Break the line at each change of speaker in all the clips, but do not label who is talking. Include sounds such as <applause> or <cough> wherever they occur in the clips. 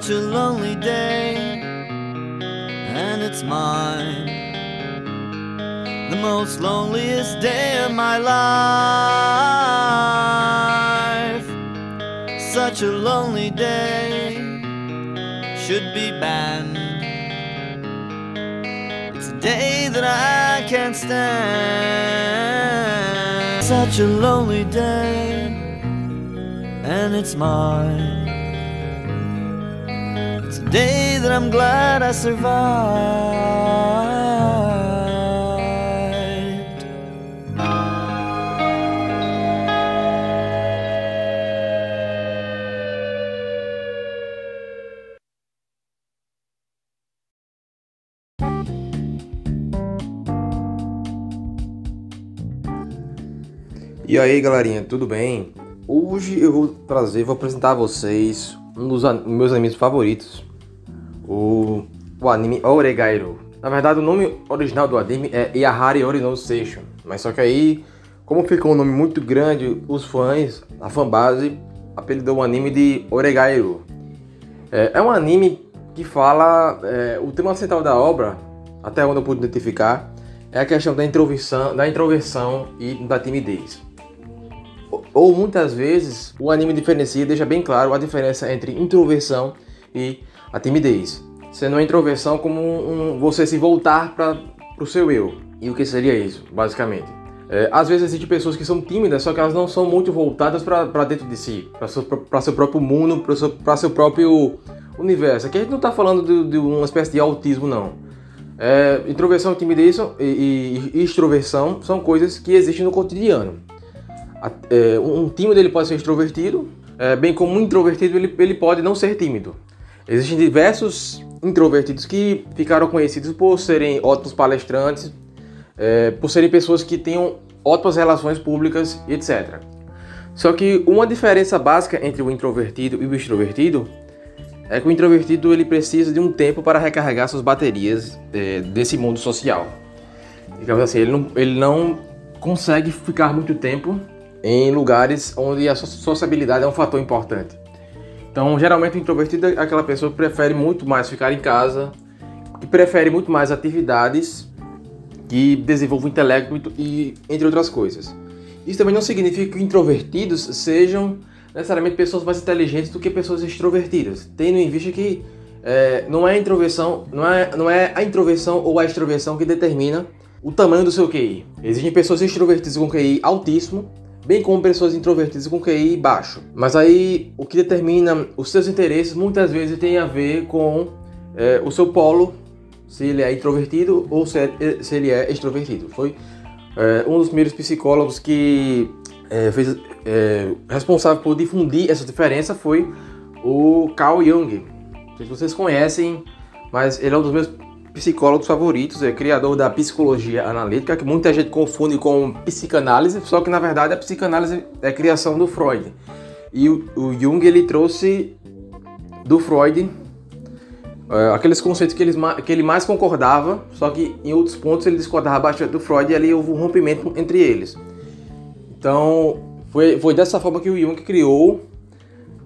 such a lonely day, and it's mine. The most loneliest day of my life. Such a lonely day should be banned. It's a day that I can't stand. Such a lonely day, and it's mine. That I'm glad I survived.
E aí galerinha, tudo bem? Hoje eu vou trazer, vou apresentar a vocês um dos meus animes favoritos, o, o anime Oregairo. Na verdade o nome original do anime é Yahari Ori no Seishun, mas só que aí, como ficou um nome muito grande, os fãs, a fanbase, apelidou o anime de Oregairo. É, é um anime que fala, é, o tema central da obra, até onde eu pude identificar, é a questão da introversão, da introversão e da timidez. Ou muitas vezes o anime diferencia deixa bem claro a diferença entre introversão e a timidez. Sendo a introversão como um, um- você se voltar para o seu eu. E o que seria isso, basicamente? É, às vezes existem pessoas que são tímidas, só que elas não são muito voltadas para dentro de si, para seu, seu próprio mundo, para seu, seu próprio universo. Aqui a gente não está falando de, de uma espécie de autismo, não. É, introversão, timidez e, e- e extroversão são coisas que existem no cotidiano. A- é, um tímido ele pode ser extrovertido, é, bem como um introvertido ele, ele pode não ser tímido. Existem diversos introvertidos que ficaram conhecidos por serem ótimos palestrantes, é, por serem pessoas que tenham ótimas relações públicas e etc. Só que uma diferença básica entre o introvertido e o extrovertido é que o introvertido ele precisa de um tempo para recarregar suas baterias é, desse mundo social. Digamos assim, ele não, ele não consegue ficar muito tempo em lugares onde a so- sociabilidade é um fator importante. Então, geralmente, o introvertido é aquela pessoa que prefere muito mais ficar em casa, que prefere muito mais atividades que desenvolvam o intelecto e entre outras coisas. Isso também não significa que introvertidos sejam necessariamente pessoas mais inteligentes do que pessoas extrovertidas, tendo em vista que é, não é a introversão, não é, não é a introversão ou a extroversão que determina o tamanho do seu QI. Existem pessoas extrovertidas com QI altíssimo, bem como pessoas introvertidas com QI baixo. Mas aí o que determina os seus interesses muitas vezes tem a ver com é, o seu polo, se ele é introvertido ou se, é- se ele é extrovertido. Foi é, um dos primeiros psicólogos que é, fez, é, responsável por difundir essa diferença foi o Carl Jung. Não sei se vocês conhecem, mas ele é um dos meus psicólogos favoritos, é criador da psicologia analítica, que muita gente confunde com psicanálise, só que na verdade a psicanálise é criação do Freud. E o, o Jung ele trouxe do Freud é, aqueles conceitos que, eles, ma- que ele mais concordava, só que em outros pontos ele discordava bastante do Freud e ali houve um rompimento entre eles. Então foi, foi dessa forma que o Jung criou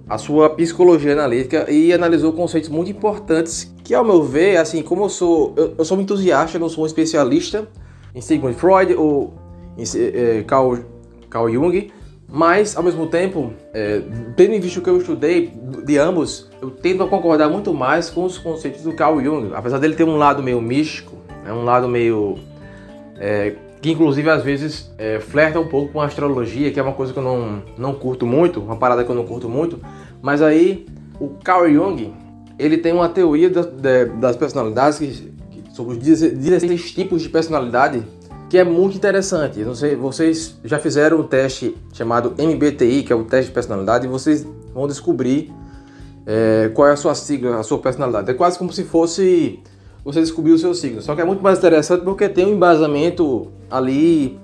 a sua psicologia analítica e analisou conceitos muito importantes que, ao meu ver, assim, como eu sou, eu, eu sou um entusiasta, não sou um especialista em Sigmund Freud ou em eh, Carl, Carl Jung, mas, ao mesmo tempo, eh, tendo em vista o que eu estudei de ambos, eu tendo a concordar muito mais com os conceitos do Carl Jung, apesar dele ter um lado meio místico, né, um lado meio é, que inclusive às vezes é, flerta um pouco com a astrologia, que é uma coisa que eu não, não curto muito, uma parada que eu não curto muito, mas aí o Carl Jung, ele tem uma teoria da- da- das personalidades, que, que- sobre os 16 tipos de personalidade, que é muito interessante. Não sei, vocês já fizeram o teste chamado MBTI, que é o teste de personalidade, e vocês vão descobrir é, qual é a sua sigla, a sua personalidade. É quase como se fosse você descobrir o seu signo. Só que é muito mais interessante porque tem um embasamento ali.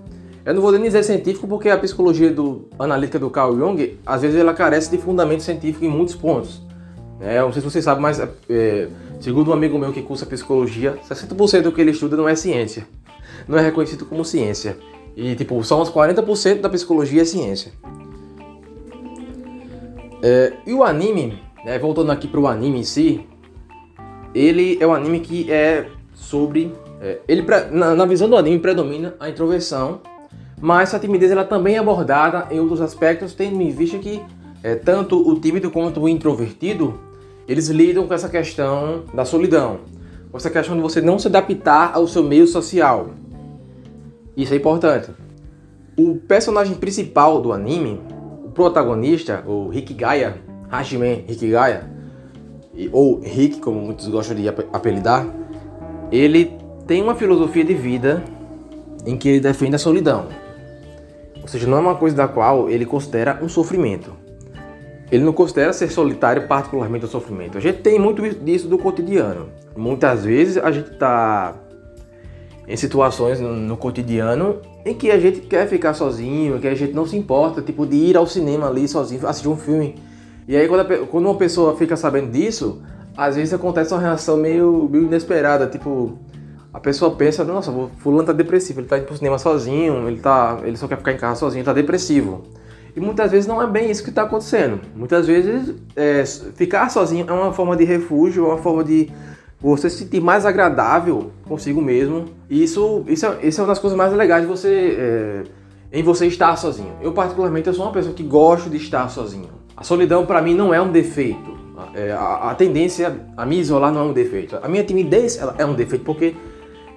Eu não vou nem dizer científico porque a psicologia do, analítica do Carl Jung, às vezes ela carece de fundamento científico em muitos pontos. É, não sei se vocês sabem, mas é, segundo um amigo meu que cursa psicologia, 60% do que ele estuda não é ciência. Não é reconhecido como ciência. E tipo, só uns 40% da psicologia é ciência. É, e o anime, né, voltando aqui pro anime em si, ele é um anime que é sobre. É, ele na, na, visão do anime predomina a introversão, mas a timidez ela também é abordada em outros aspectos, tendo em vista que é, tanto o tímido quanto o introvertido eles lidam com essa questão da solidão, com essa questão de você não se adaptar ao seu meio social. Isso é importante. O personagem principal do anime, o protagonista, o Hikigaya, Hajime Hikigaya, ou Rick, como muitos gostam de apelidar, ele tem uma filosofia de vida em que ele defende a solidão. Ou seja, não é uma coisa da qual ele considera um sofrimento. Ele não considera ser solitário particularmente um sofrimento. A gente tem muito disso do cotidiano. Muitas vezes a gente está em situações no, no, cotidiano em que a gente quer ficar sozinho, que a gente não se importa, tipo de ir ao cinema ali sozinho, assistir um filme. E aí quando, a, quando uma pessoa fica sabendo disso, às vezes acontece uma reação meio, meio inesperada, tipo, a pessoa pensa, nossa, o fulano tá depressivo, ele tá indo pro cinema sozinho, ele, tá, ele só quer ficar em casa sozinho, tá depressivo. E muitas vezes não é bem isso que está acontecendo. Muitas vezes é, ficar sozinho é uma forma de refúgio, é uma forma de você se sentir mais agradável consigo mesmo. E isso, isso, é, isso é uma das coisas mais legais de você, é, em você estar sozinho. Eu particularmente eu sou uma pessoa que gosto de estar sozinho. A solidão para mim não é um defeito. É, a, a, tendência a me isolar não é um defeito. A minha timidez é um defeito porque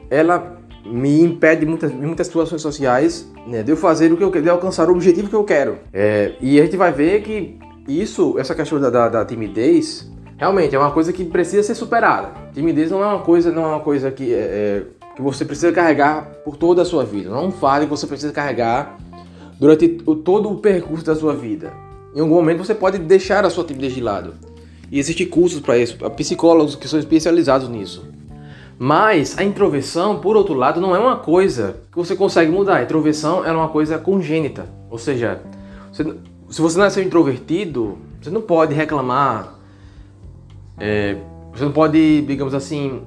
ela me impede muitas, em muitas situações sociais né, de eu fazer o que eu quero, de alcançar o objetivo que eu quero. É, e a gente vai ver que isso, essa questão da, da, da, timidez, realmente é uma coisa que precisa ser superada. Timidez não é uma coisa, não é uma coisa que, é, é, que você precisa carregar por toda a sua vida. Não é um fardo que você precisa carregar durante todo o percurso da sua vida. Em algum momento você pode deixar a sua timidez de lado. E existem cursos para isso, psicólogos que são especializados nisso. Mas a introversão, por outro lado, não é uma coisa que você consegue mudar. A introversão é uma coisa congênita. Ou seja, você, se você nasceu introvertido, você não pode reclamar. É, você não pode, digamos assim,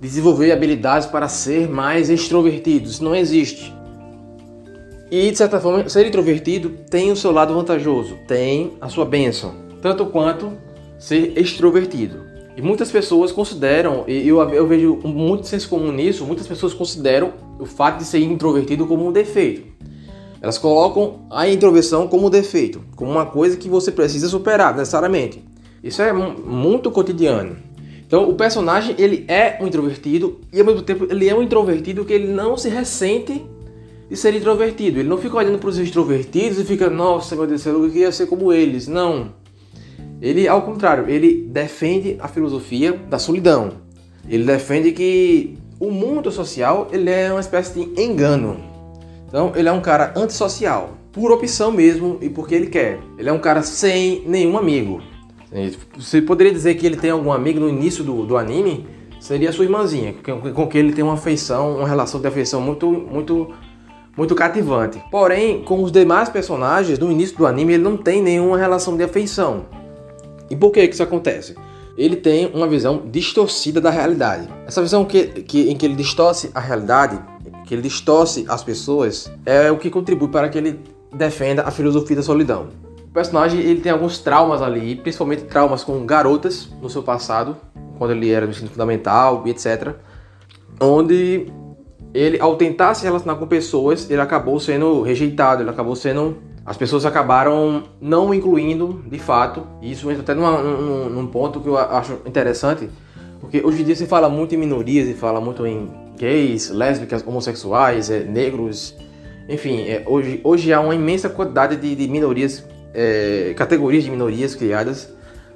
desenvolver habilidades para ser mais extrovertido. Isso não existe. E de certa forma, ser introvertido tem o seu lado vantajoso, tem a sua bênção, tanto quanto ser extrovertido. E muitas pessoas consideram, e eu, eu vejo muito senso comum nisso, muitas pessoas consideram o fato de ser introvertido como um defeito. Elas colocam a introversão como um defeito, como uma coisa que você precisa superar necessariamente. Isso é muito cotidiano. Então o personagem ele é um introvertido e ao mesmo tempo ele é um introvertido que ele não se ressente de ser introvertido. Ele não fica olhando para os extrovertidos e fica, nossa, meu Deus, eu queria ser como eles. Não. Ele, ao contrário, ele defende a filosofia da solidão. Ele defende que o mundo social ele é uma espécie de engano. Então, ele é um cara antissocial, por opção mesmo e porque ele quer. Ele é um cara sem nenhum amigo. Você poderia dizer que ele tem algum amigo no início do, do anime? Seria sua irmãzinha, com quem ele tem uma afeição, uma relação de afeição muito, muito, muito cativante. Porém, com os demais personagens, no início do anime, ele não tem nenhuma relação de afeição. E por que, isso acontece? Ele tem uma visão distorcida da realidade. Essa visão que, que, em que ele distorce a realidade, que ele distorce as pessoas, é o que contribui para que ele defenda a filosofia da solidão. O personagem ele tem alguns traumas ali, principalmente traumas com garotas no seu passado, quando ele era no ensino fundamental e etc. Onde ele, ao tentar se relacionar com pessoas, ele acabou sendo rejeitado, ele acabou sendo as pessoas acabaram não incluindo de fato. E isso entra até numa, num, num, ponto que eu acho interessante, porque hoje em dia se fala muito em minorias, se fala muito em gays, lésbicas, homossexuais, é, negros, enfim, é, hoje, hoje há uma imensa quantidade de, de minorias, é, categorias de minorias criadas.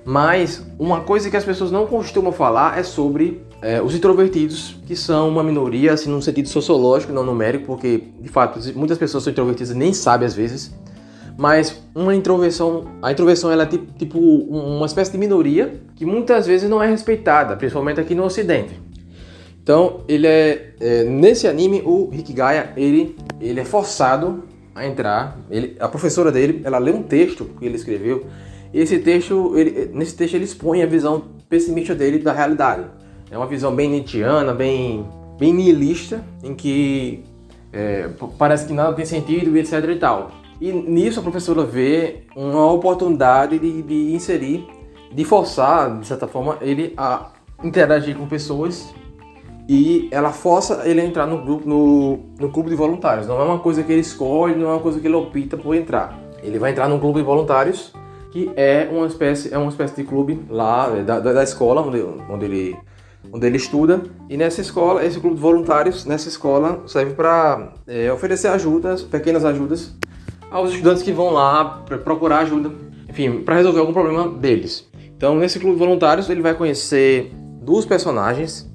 Mas uma coisa que as pessoas não costumam falar é sobre é, os introvertidos, que são uma minoria, assim, num sentido sociológico, não numérico, porque de fato muitas pessoas são introvertidas e nem sabem às vezes mas uma introversão, a introversão ela é tipo, tipo uma espécie de minoria que muitas vezes não é respeitada, principalmente aqui no Ocidente. Então ele é, é nesse anime o Hikigaya ele ele é forçado a entrar. Ele, a professora dele ela lê um texto que ele escreveu. E esse texto ele, nesse texto ele expõe a visão pessimista dele da realidade. É uma visão bem nietzschiana, bem bem nihilista, em que é, parece que nada tem sentido etc e tal. E nisso a professora vê uma oportunidade de, de inserir, de forçar, de certa forma, ele a interagir com pessoas e ela força ele a entrar no grupo no, no clube de voluntários. Não é uma coisa que ele escolhe, não é uma coisa que ele opta por entrar. Ele vai entrar no clube de voluntários, que é uma espécie é uma espécie de clube lá da, da, da escola onde, onde ele onde ele estuda. E nessa escola, esse clube de voluntários, nessa escola, serve para é, oferecer ajudas, pequenas ajudas, aos estudantes que vão lá procurar ajuda, enfim, para resolver algum problema deles. Então, nesse clube voluntários, ele vai conhecer duas personagens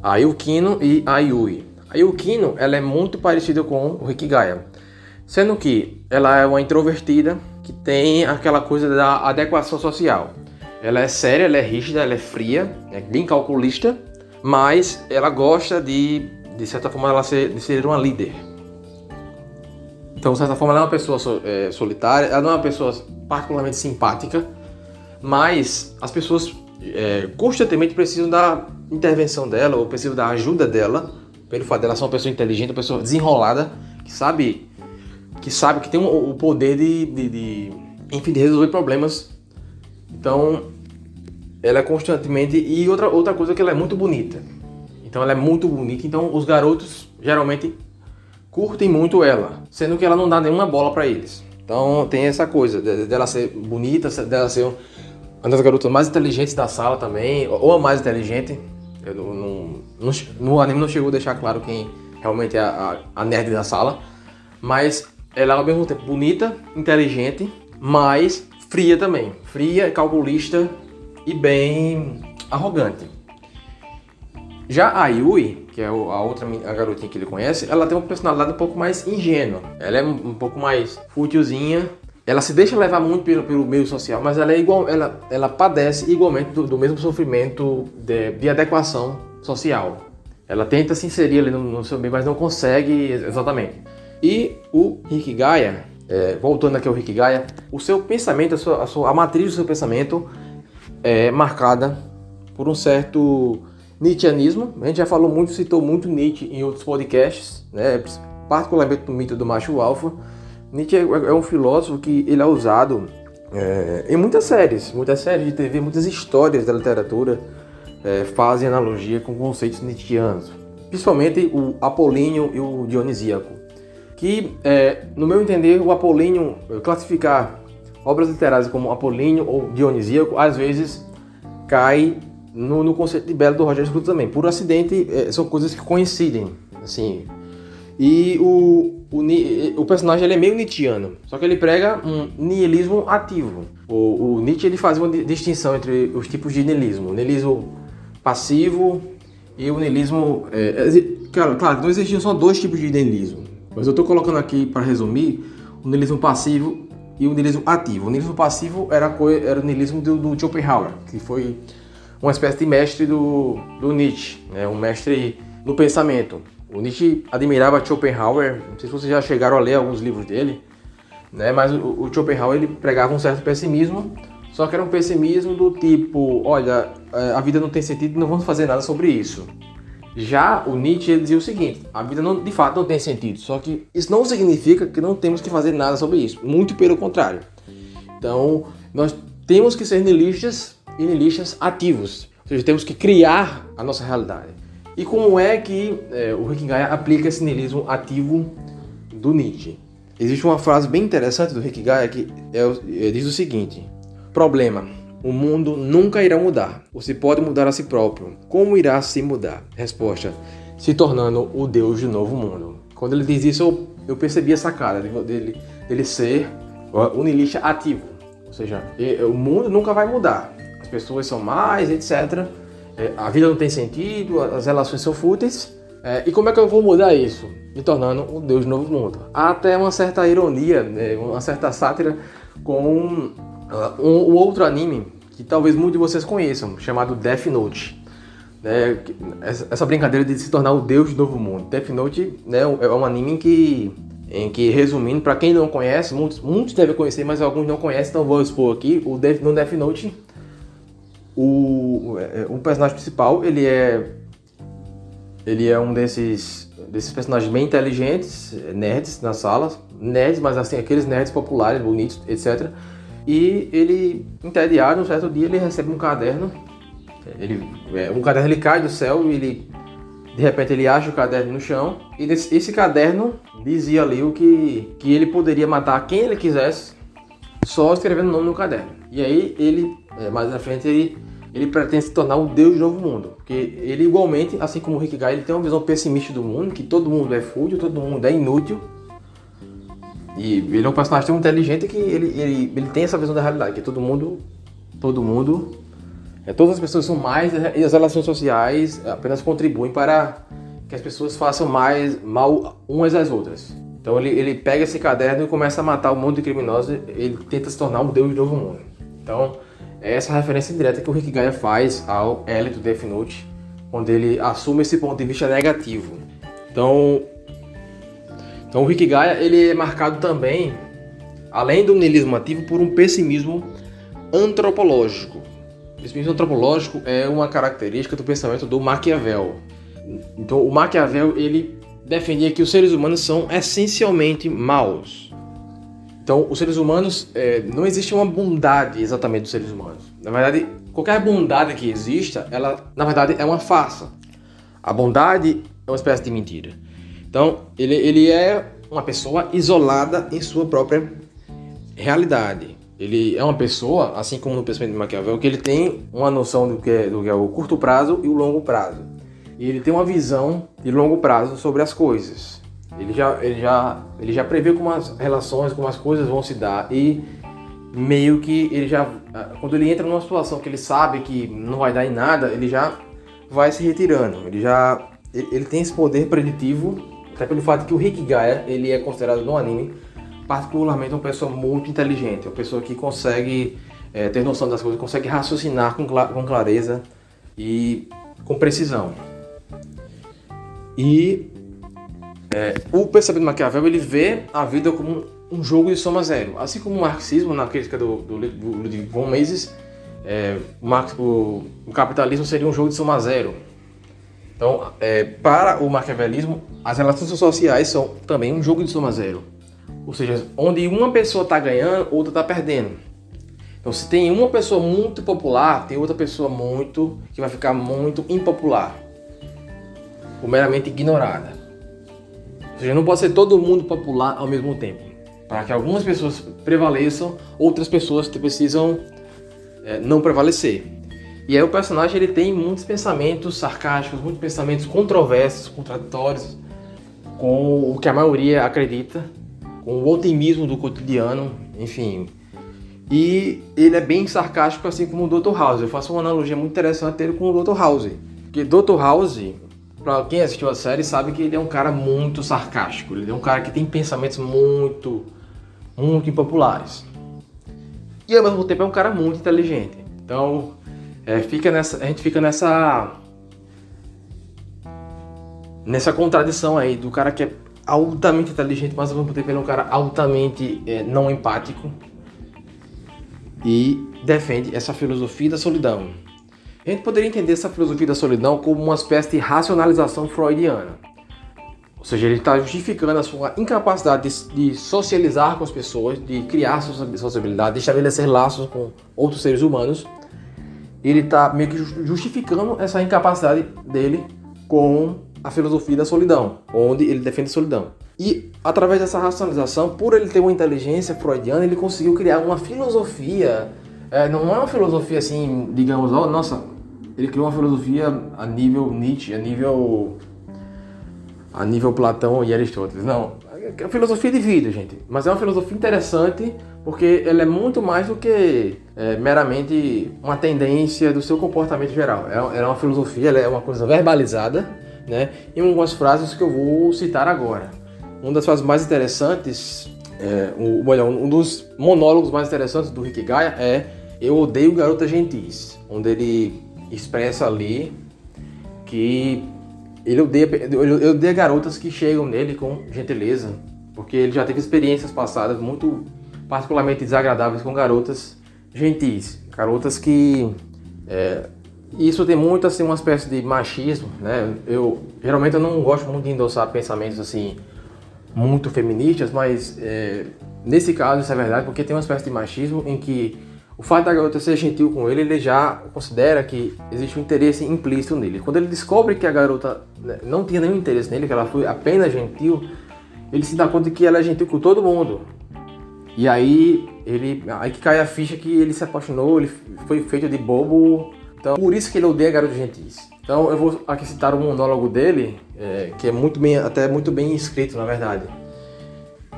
a Yukino e a Yui. A Yukino ela é muito parecida com o Rikigaya, sendo que ela é uma introvertida que tem aquela coisa da adequação social. Ela é séria, ela é rígida, ela é fria, é bem calculista, mas ela gosta de, de certa forma, ela ser, de ser uma líder. Então, de certa forma, ela é uma pessoa é, solitária, ela não é uma pessoa particularmente simpática, mas as pessoas é, constantemente precisam da intervenção dela ou preciso da ajuda dela, pelo fato dela ser uma pessoa inteligente, uma pessoa desenrolada, que sabe que sabe que tem o poder de, de, de enfim, de resolver problemas. Então, ela é constantemente e outra outra coisa é que ela é muito bonita. Então, ela é muito bonita. Então, os garotos geralmente curtem muito ela, sendo que ela não dá nenhuma bola para eles. Então, tem essa coisa dela ser bonita, dela ser uma das garotas mais inteligentes da sala também, ou a mais inteligente. Eu não, não, no anime não chegou a deixar claro quem realmente é a, a, nerd da sala. Mas ela é ao mesmo tempo bonita, inteligente, mas fria também. Fria, calculista e bem arrogante. Já a Yui, que é a outra a garotinha que ele conhece, ela tem uma personalidade um pouco mais ingênua. Ela é um pouco mais fútilzinha, ela se deixa levar muito pelo, pelo meio social, mas ela é igual, ela, ela padece igualmente do, do mesmo sofrimento de, de, adequação social. Ela tenta se inserir ali no, no, seu meio, mas não consegue exatamente. E o Hikigaya, é, voltando aqui ao Hikigaya, o seu pensamento, a, sua, a, sua, a matriz do seu pensamento é marcada por um certo Nietzscheanismo. A gente já falou muito, citou muito Nietzsche em outros podcasts, né? particularmente no mito do macho alfa Nietzsche é, é um filósofo que ele é usado é, em muitas séries, muitas séries de TV, muitas histórias da literatura é, fazem analogia com conceitos nietzschianos, principalmente o apolíneo e o dionisíaco. Que, é, no meu entender, o apolíneo, classificar obras literárias como apolíneo ou dionisíaco, às vezes cai no, no conceito de belo do Roger Scruton também. Por acidente, é, são coisas que coincidem, assim. E o, o, o personagem ele é meio Nietzscheano, só que ele prega um niilismo ativo. O, o Nietzsche ele faz uma distinção entre os tipos de niilismo: o niilismo passivo e o niilismo. É, é claro, claro, não existiam só dois tipos de niilismo, mas eu estou colocando aqui para resumir o niilismo passivo e o niilismo ativo. O niilismo passivo era, era o niilismo do, do Schopenhauer, que foi uma espécie de mestre do, do Nietzsche, né? um mestre do pensamento. O Nietzsche admirava Schopenhauer, não sei se vocês já chegaram a ler alguns livros dele, né? mas o, o Schopenhauer ele pregava um certo pessimismo, só que era um pessimismo do tipo, olha, é, a vida não tem sentido, não vamos fazer nada sobre isso. Já o Nietzsche dizia o seguinte: a vida não, de fato não tem sentido, só que isso não significa que não temos que fazer nada sobre isso, muito pelo contrário. Então, nós temos que ser nihilistas e nihilistas ativos, ou seja, temos que criar a nossa realidade. E como é que é, o Rikigaya aplica esse niilismo ativo do Nietzsche? Existe uma frase bem interessante do Rikigaya que é, é, diz o seguinte: Problema. O mundo nunca irá mudar. Você pode mudar a si próprio. Como irá se mudar? Resposta: se tornando o Deus do novo mundo. Quando ele diz isso, eu, eu percebi essa cara dele, dele ser um ativo. Ou seja, o mundo nunca vai mudar. As pessoas são mais, etc é, a vida não tem sentido, as relações são fúteis. É, e como é que eu vou mudar isso? Me tornando o Deus do novo mundo. Há até uma certa ironia, né, uma certa sátira com um, uh, um, um, outro anime que talvez muitos de vocês conheçam, chamado Death Note. Né, essa brincadeira de se tornar o Deus do novo mundo. Death Note né, é um anime que, em que resumindo, para quem não conhece, muitos, muitos devem conhecer, mas alguns não conhecem, então vou expor aqui. O Death, no Death Note o, é, personagem principal, ele é ele é um desses desses personagens bem inteligentes, nerds na sala, nerds, mas assim aqueles nerds populares, bonitos, etc. E ele, entediado, um certo dia ele recebe um caderno. Ele, é, um caderno ele cai do céu e ele de repente ele acha o caderno no chão e esse caderno dizia ali o que, que ele poderia matar quem ele quisesse só escrevendo o nome no caderno. E aí ele, é, mais na frente, ele, ele pretende se tornar o deus do novo mundo. Porque ele igualmente, assim como o Rick Guy, ele tem uma visão pessimista do mundo, que todo mundo é fútil, todo mundo é inútil. E ele é um personagem tão inteligente que ele, ele, ele tem essa visão da realidade, que todo mundo, todo mundo, é, todas as pessoas são mais e as relações sociais apenas contribuem para que as pessoas façam mais mal umas às outras. Então ele, ele pega esse caderno e começa a matar um monte de criminosos, ele tenta se tornar um deus do novo mundo. Então, é essa referência direta que o Rick Gaia faz ao L do Death Note, onde ele assume esse ponto de vista negativo. Então, então o Rick Gaia ele é marcado também, além do niilismo ativo, por um pessimismo antropológico. O pessimismo antropológico é uma característica do pensamento do Maquiavel. Então, o Maquiavel ele defendia que os seres humanos são essencialmente maus. Então, os seres humanos, é, não existe uma bondade exatamente dos seres humanos. Na verdade, qualquer bondade que exista, ela, na verdade, é uma farsa. A bondade é uma espécie de mentira. Então, ele, ele é uma pessoa isolada em sua própria realidade. Ele é uma pessoa, assim como no pensamento de Maquiavel, que ele tem uma noção do que é, do que é o curto prazo e o longo prazo e ele tem uma visão de longo prazo sobre as coisas. Ele já, ele já, ele já prevê como as relações, como as coisas vão se dar e meio que ele já, quando ele entra numa situação que ele sabe que não vai dar em nada, ele já vai se retirando. Ele já, ele, ele tem esse poder preditivo, até pelo fato que o Rick Gaia ele é considerado no anime particularmente uma pessoa muito inteligente, uma pessoa que consegue é, ter noção das coisas, consegue raciocinar com, com clareza e com precisão. E é, o pensamento Maquiavel ele vê a vida como um jogo de soma zero. Assim como o marxismo, na crítica do, do, do Ludwig von Mises, é, o, o, capitalismo seria um jogo de soma zero. Então, é, para o maquiavelismo, as relações sociais são também um jogo de soma zero. Ou seja, onde uma pessoa está ganhando, outra está perdendo. Então, se tem uma pessoa muito popular, tem outra pessoa muito que vai ficar muito impopular ou meramente ignorada. Ou seja, não pode ser todo mundo popular ao mesmo tempo. Para que algumas pessoas prevaleçam, outras pessoas precisam é, não prevalecer. E aí o personagem ele tem muitos pensamentos sarcásticos, muitos pensamentos controversos, contraditórios com o que a maioria acredita, com o otimismo do cotidiano, enfim. E ele é bem sarcástico, assim como o Dr. House. Eu faço uma analogia muito interessante dele com o Dr. House. Porque Dr. House, Pra quem assistiu a série sabe que ele é um cara muito sarcástico, ele é um cara que tem pensamentos muito, muito impopulares. E ao mesmo tempo é um cara muito inteligente. Então, é, fica nessa, a gente fica nessa nessa contradição aí do cara que é altamente inteligente, mas ao mesmo tempo ele é um cara altamente é, não empático e defende essa filosofia da solidão. Gente poderia entender essa filosofia da solidão como uma espécie de racionalização freudiana. Ou seja, ele está justificando a sua incapacidade de, de, socializar com as pessoas, de criar sociabilidade, de estabelecer laços com outros seres humanos. Ele está meio que justificando essa incapacidade dele com a filosofia da solidão, onde ele defende a solidão. E através dessa racionalização, por ele ter uma inteligência freudiana, ele conseguiu criar uma filosofia é, não é uma filosofia assim, digamos, oh, nossa, ele criou uma filosofia a nível Nietzsche, a nível a nível Platão e Aristóteles. Não, é filosofia de vida, gente. Mas é uma filosofia interessante porque ela é muito mais do que é, meramente uma tendência do seu comportamento geral. É, é uma filosofia, ela é uma coisa verbalizada, né? Em algumas frases que eu vou citar agora. Uma das frases mais interessantes, é, um, um dos monólogos mais interessantes do Rick Gaia é eu odeio garotas gentis, onde ele expressa ali que ele odeia, ele odeia garotas que chegam nele com gentileza, porque ele já teve experiências passadas muito particularmente desagradáveis com garotas gentis, garotas que é, isso tem muito assim uma espécie de machismo, né? Eu geralmente eu não gosto muito de endossar pensamentos assim muito feministas, mas é, nesse caso isso é verdade porque tem uma espécie de machismo em que o fato da garota ser gentil com ele, ele já considera que existe um interesse implícito nele. Quando ele descobre que a garota né, não tinha nenhum interesse nele, que ela foi apenas gentil, ele se dá conta que ela é gentil com todo mundo. E aí ele aí que cai a ficha que ele se apaixonou, ele foi feito de bobo. Então por isso que ele odeia garotos gentis. Então eu vou aqui citar um monólogo dele, é, que é muito bem, até muito bem escrito na verdade.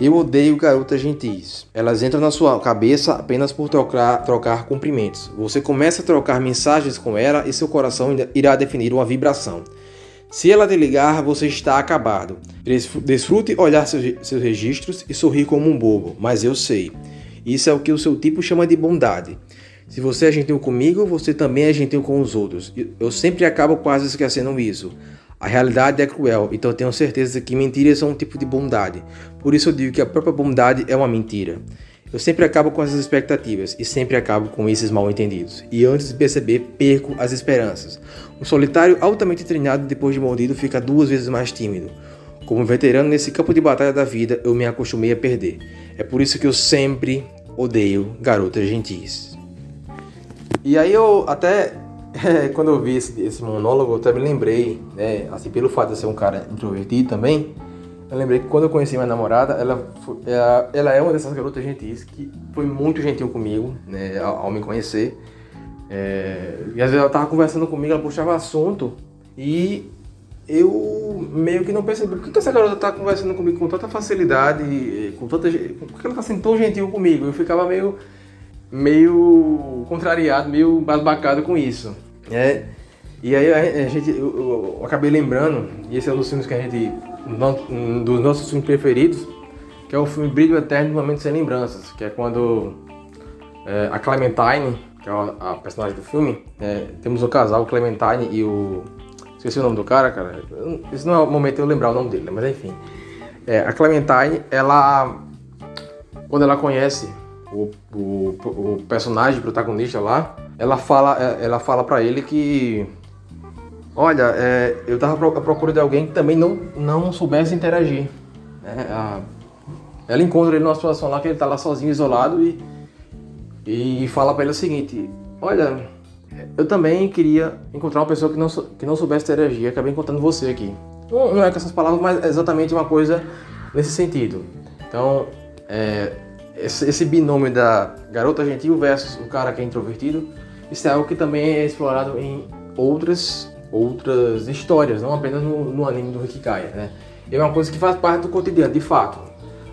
Eu odeio garotas gentis. Elas entram na sua cabeça apenas por trocar, trocar cumprimentos. Você começa a trocar mensagens com ela e seu coração irá definir uma vibração. Se ela te ligar, você está acabado. Desfrute olhar seus, seus registros e sorrir como um bobo, mas eu sei. Isso é o que o seu tipo chama de bondade. Se você é gentil comigo, você também é gentil com os outros. Eu sempre acabo quase esquecendo isso. A realidade é cruel, então tenho certeza que mentiras são um tipo de bondade. Por isso eu digo que a própria bondade é uma mentira. Eu sempre acabo com essas expectativas e sempre acabo com esses mal entendidos. E antes de perceber, perco as esperanças. Um solitário altamente treinado depois de mordido fica duas vezes mais tímido. Como veterano nesse campo de batalha da vida, eu me acostumei a perder. É por isso que eu sempre odeio garotas gentis. E aí eu até é, quando eu vi esse, esse monólogo, eu até me lembrei, né, assim, pelo fato de ser um cara introvertido também, eu lembrei que quando eu conheci minha namorada, ela, ela, ela é uma dessas garotas gentis que foi muito gentil comigo, né, ao, ao me conhecer. É, e às vezes ela tava conversando comigo, ela puxava assunto e eu meio que não percebi por que, que essa garota tá conversando comigo com tanta facilidade, com tanta, por que ela tá sendo tão gentil comigo? Eu ficava meio meio contrariado, meio basbacado com isso. É, e aí a gente, eu, eu, acabei lembrando, e esse é um dos filmes que a gente, um dos nossos filmes preferidos, que é o filme Brilho Eterno do Momento Sem Lembranças, que é quando é, a Clementine, que é a, a personagem do filme, é, temos o casal, o Clementine e o... Esqueci o nome do cara, cara. Esse não é o momento eu lembrar o nome dele, mas enfim. É, a Clementine, ela... Quando ela conhece o, o, o personagem protagonista lá, ela fala, é, ela fala para ele que olha, é, eu tava à procura de alguém que também não, não soubesse interagir. É, a, ela encontra ele numa situação lá que ele tá lá sozinho, isolado e, e fala para ele o seguinte, olha, eu também queria encontrar uma pessoa que não, que não soubesse interagir, acabei encontrando você aqui. Não, não é com essas palavras, mas é exatamente uma coisa nesse sentido. Então, é, esse, esse binômio da garota gentil versus o cara que é introvertido, isso é algo que também é explorado em outras outras histórias, não apenas no, no anime do Hikikaya, né? É uma coisa que faz parte do cotidiano, de fato.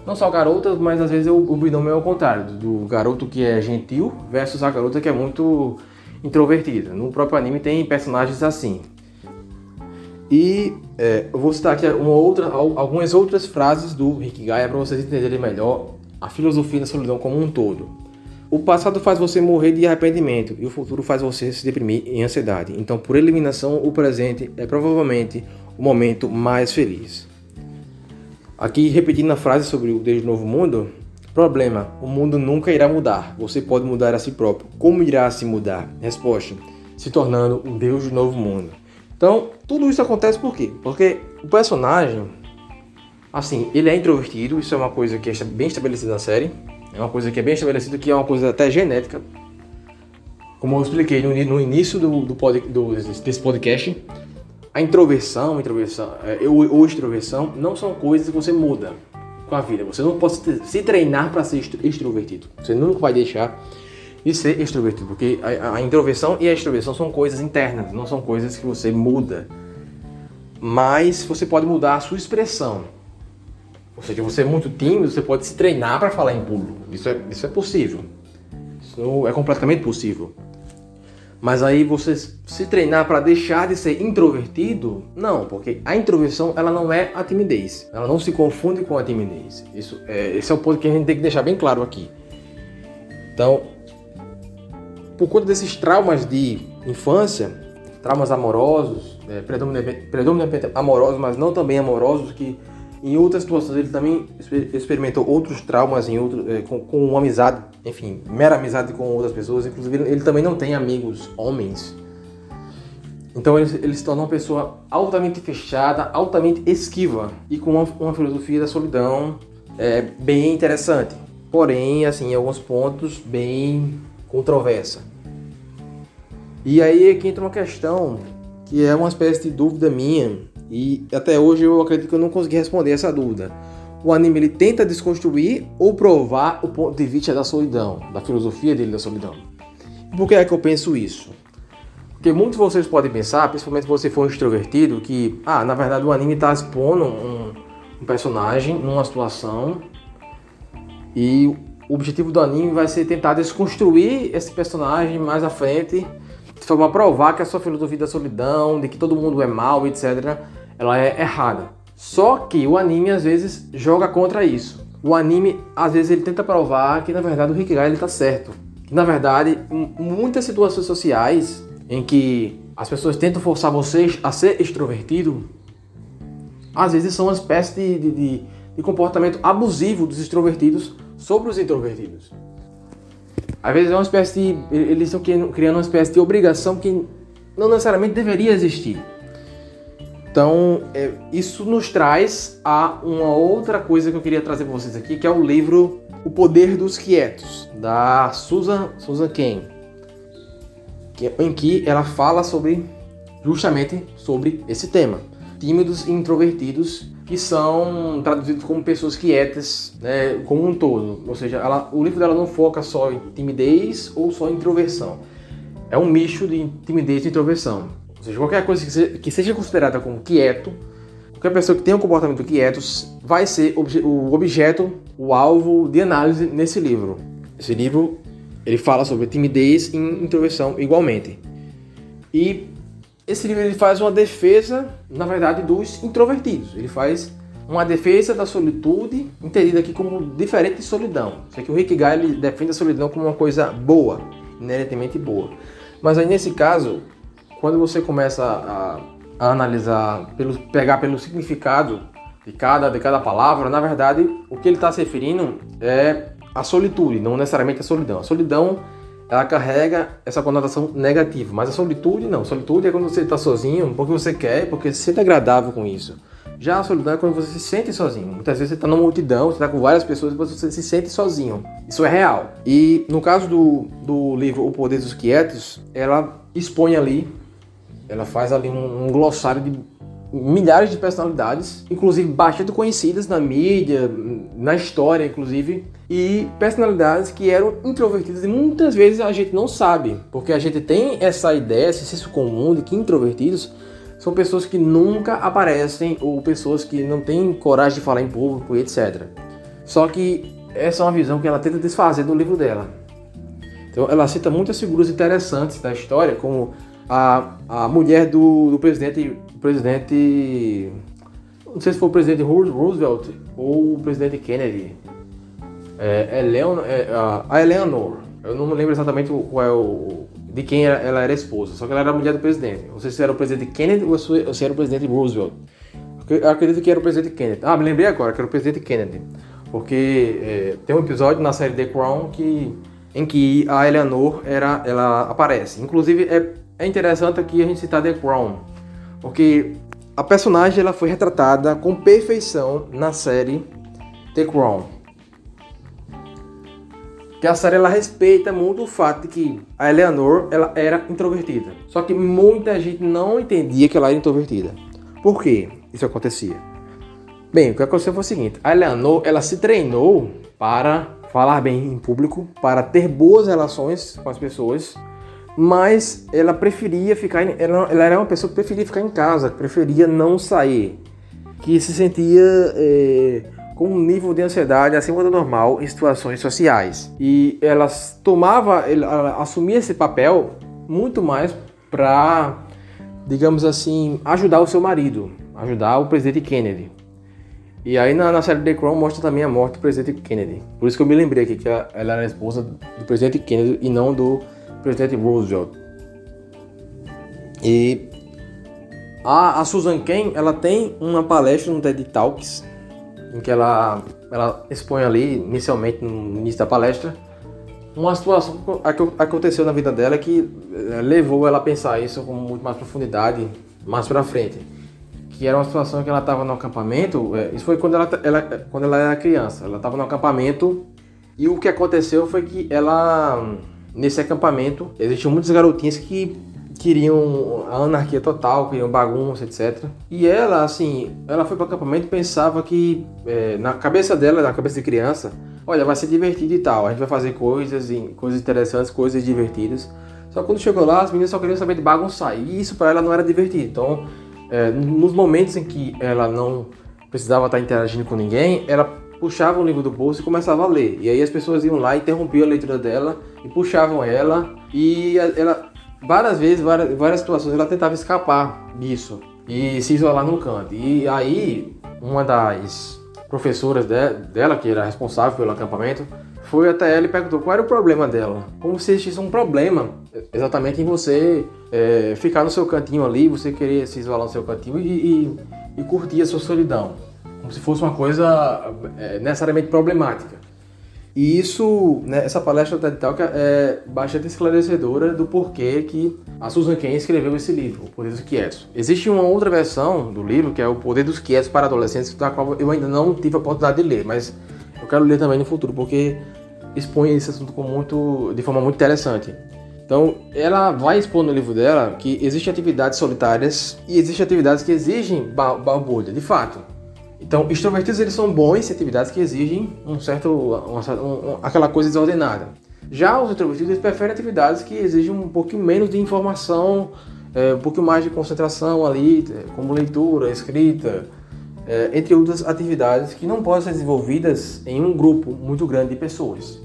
Não só garotas, mas às vezes o, o binômio é o contrário, do garoto que é gentil versus a garota que é muito introvertida. No próprio anime tem personagens assim. E é, eu vou citar aqui uma outra, algumas outras frases do Hikigaya para vocês entenderem melhor a filosofia da solidão como um todo. O passado faz você morrer de arrependimento e o futuro faz você se deprimir em ansiedade. Então, por eliminação, o presente é provavelmente o momento mais feliz. Aqui, repetindo a frase sobre o Deus do Novo Mundo, problema: o mundo nunca irá mudar. Você pode mudar a si próprio. Como irá se mudar? Resposta: se tornando um Deus do Novo Mundo. Então, tudo isso acontece por quê? Porque o personagem Assim, ele é introvertido, isso é uma coisa que é bem estabelecida na série. É uma coisa que é bem estabelecida, que é uma coisa até genética. Como eu expliquei no, no início do, do, pod, do, desse podcast, a introversão, introversão é, ou, ou extroversão não são coisas que você muda com a vida. Você não pode se treinar para ser extrovertido. Você nunca vai deixar de ser extrovertido, porque a, a introversão e a extroversão são coisas internas, não são coisas que você muda. Mas você pode mudar a sua expressão. Ou seja, você é muito tímido, você pode se treinar para falar em público. Isso é, isso é possível. Isso é completamente possível. Mas aí você se treinar para deixar de ser introvertido, não, porque a introversão ela não é a timidez. Ela não se confunde com a timidez. Isso é, esse é o ponto que a gente tem que deixar bem claro aqui. Então, por conta desses traumas de infância, traumas amorosos, é, predominantemente, predominantemente amorosos, mas não também amorosos, que em outras situações, ele também experimentou outros traumas em outro, é, com, com amizade, enfim, mera amizade com outras pessoas. Inclusive, ele também não tem amigos homens. Então, ele, ele se torna uma pessoa altamente fechada, altamente esquiva e com uma, uma filosofia da solidão é, bem interessante. porém, assim, em alguns pontos bem controversa. E aí aqui entra uma questão que é uma espécie de dúvida minha e até hoje eu acredito que eu não consegui responder essa dúvida. O anime ele tenta desconstruir ou provar o ponto de vista da solidão, da filosofia dele da solidão. Por que é que eu penso isso? Porque muitos de vocês podem pensar, principalmente se você for extrovertido, que, ah, na verdade o anime está expondo um, um personagem numa situação e o objetivo do anime vai ser tentar desconstruir esse personagem mais à frente, de forma a provar que a sua filosofia da solidão, de que todo mundo é mal, etc., ela é errada. Só que o anime às vezes joga contra isso. O anime às vezes ele tenta provar que na verdade o Rikigai ele tá certo. Que na verdade, muitas situações sociais em que as pessoas tentam forçar vocês a ser extrovertido, às vezes são uma espécie de, de, de, de comportamento abusivo dos extrovertidos sobre os introvertidos. Às vezes é uma espécie de. Eles estão criando uma espécie de obrigação que não necessariamente deveria existir. Então, é, isso nos traz a uma outra coisa que eu queria trazer para vocês aqui, que é o livro O Poder dos Quietos, da Susan, Susan Cain em que ela fala sobre justamente sobre esse tema. Tímidos e introvertidos que são traduzidos como pessoas quietas, né, como um todo. Ou seja, ela, o livro dela não foca só em timidez ou só em introversão. É um misto de timidez e introversão. Ou seja, qualquer coisa que seja, considerada como quieto, qualquer pessoa que tenha um comportamento quieto vai ser obje, o objeto, o alvo de análise nesse livro. Esse livro ele fala sobre timidez e introversão igualmente. E esse livro ele faz uma defesa, na verdade, dos introvertidos. Ele faz uma defesa da solitude, entendida aqui como diferente de solidão. Sei que o Rick ele defende a solidão como uma coisa boa, inerentemente boa. Mas aí nesse caso, quando você começa a, a analisar, pelo, pegar pelo significado de cada, de cada palavra, na verdade, o que ele está se referindo é a solitude, não necessariamente a solidão. A solidão ela carrega essa conotação negativa, mas a solitude não. A solitude é quando você está sozinho, porque você quer, porque se sente agradável com isso. Já a solidão é quando você se sente sozinho. Muitas vezes você está numa multidão, você está com várias pessoas e você se sente sozinho. Isso é real. E no caso do, do livro O Poder dos Quietos, ela expõe ali, ela faz ali um, um glossário de milhares de personalidades, inclusive bastante conhecidas na mídia, na história, inclusive, e personalidades que eram introvertidas e muitas vezes a gente não sabe, porque a gente tem essa ideia, esse senso comum de que introvertidos são pessoas que nunca aparecem ou pessoas que não têm coragem de falar em público etc. Só que essa é uma visão que ela tenta desfazer do livro dela. Então ela cita muitas figuras interessantes da história, como a, a mulher do, do presidente, presidente. Não sei se foi o presidente Roosevelt ou o presidente Kennedy. É, Eleanor, é, a Eleanor. Eu não lembro exatamente qual é o, de quem ela, ela, era esposa, só que ela era a mulher do presidente. Não sei se era o presidente Kennedy ou se era o presidente Roosevelt. Eu acredito que era o presidente Kennedy. Ah, me lembrei agora que era o presidente Kennedy. Porque é, tem um episódio na série The Crown que, em que a Eleanor era, ela aparece. Inclusive, é é interessante aqui a gente citar The Crown, porque a personagem ela foi retratada com perfeição na série The Crown. Que a série ela respeita muito o fato de que a Eleanor ela era introvertida. Só que muita gente não entendia que ela era introvertida. Por que isso acontecia? Bem, o que aconteceu foi o seguinte: a Eleanor ela se treinou para falar bem em público, para ter boas relações com as pessoas mas ela preferia ficar, ela, ela era uma pessoa que preferia ficar em casa, preferia não sair, que se sentia é, com um nível de ansiedade acima do normal em situações sociais. E ela tomava, ela assumia esse papel muito mais para, digamos assim, ajudar o seu marido, ajudar o presidente Kennedy. E aí na, na série The Crown mostra também a morte do presidente Kennedy. Por isso que eu me lembrei aqui que ela era a esposa do presidente Kennedy e não do presidente Roosevelt. E a, a Susan Cain, ela tem uma palestra no TED Talks, em que ela, ela expõe ali, inicialmente, no início da palestra, uma situação que aconteceu na vida dela que eh, levou ela a pensar isso com muito mais profundidade mais pra frente. Que era uma situação que ela estava no acampamento, eh, isso foi quando ela, ela, quando ela era criança, ela estava no acampamento E o que aconteceu foi que ela, nesse acampamento, existiam muitas garotinhas que queriam a anarquia total, queriam bagunça, etc. E ela, assim, ela foi para o acampamento e pensava que, é, na cabeça dela, na cabeça de criança, olha, vai ser divertido e tal, a gente vai fazer coisas, coisas interessantes, coisas divertidas. Só que quando chegou lá, as meninas só queriam saber de bagunçar, e isso para ela não era divertido. Então, é, nos momentos em que ela não precisava estar interagindo com ninguém, ela puxava um livro do bolso e começava a ler. E aí as pessoas iam lá, interrompiam a leitura dela e puxavam ela. E ela, várias vezes, várias, várias situações, ela tentava escapar disso e se isolar num canto. E aí, uma das professoras de, dela, que era responsável pelo acampamento, foi até ela e perguntou qual era o problema dela. Como se existisse um problema exatamente em você é, ficar no seu cantinho ali, você querer se isolar no seu cantinho e, e, e curtir a sua solidão. Como se fosse uma coisa é, necessariamente problemática. E isso, né, essa palestra da TED Talk é bastante esclarecedora do porquê que a Susan Cain escreveu esse livro, O Poder dos Quietos. Existe uma outra versão do livro, que é O Poder dos Quietos para Adolescentes, da qual eu ainda não tive a oportunidade de ler, mas eu quero ler também no futuro, porque expõe esse assunto com muito, de forma muito interessante. Então, ela vai expor no livro dela que existem atividades solitárias e existem atividades que exigem balbúrdia, de fato. Então, extrovertidos eles são bons em atividades que exigem um certo, uma, um, aquela coisa desordenada. Já os introvertidos eles preferem atividades que exigem um pouquinho menos de informação, é, um pouquinho mais de concentração ali, como leitura, escrita, é, entre outras atividades que não podem ser desenvolvidas em um grupo muito grande de pessoas.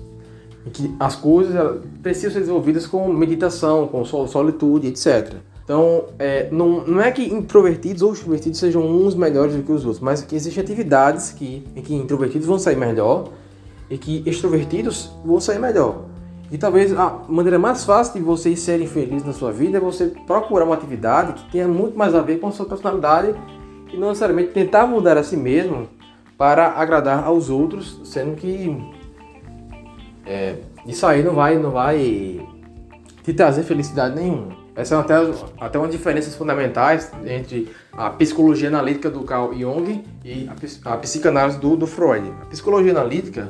Que as coisas precisam ser desenvolvidas com meditação, com solitude, etc. Então, é, não, não é que introvertidos ou extrovertidos sejam uns melhores do que os outros, mas que existem atividades que, em que introvertidos vão sair melhor e que extrovertidos vão sair melhor. E talvez a maneira mais fácil de vocês serem felizes na sua vida é você procurar uma atividade que tenha muito mais a ver com a sua personalidade e não necessariamente tentar mudar a si mesmo para agradar aos outros, sendo que é, isso aí não vai, não vai te trazer felicidade nenhuma. Essas são até, até umas diferenças fundamentais entre a psicologia analítica do Carl Jung e a, a psicanálise do, do Freud. A psicologia analítica,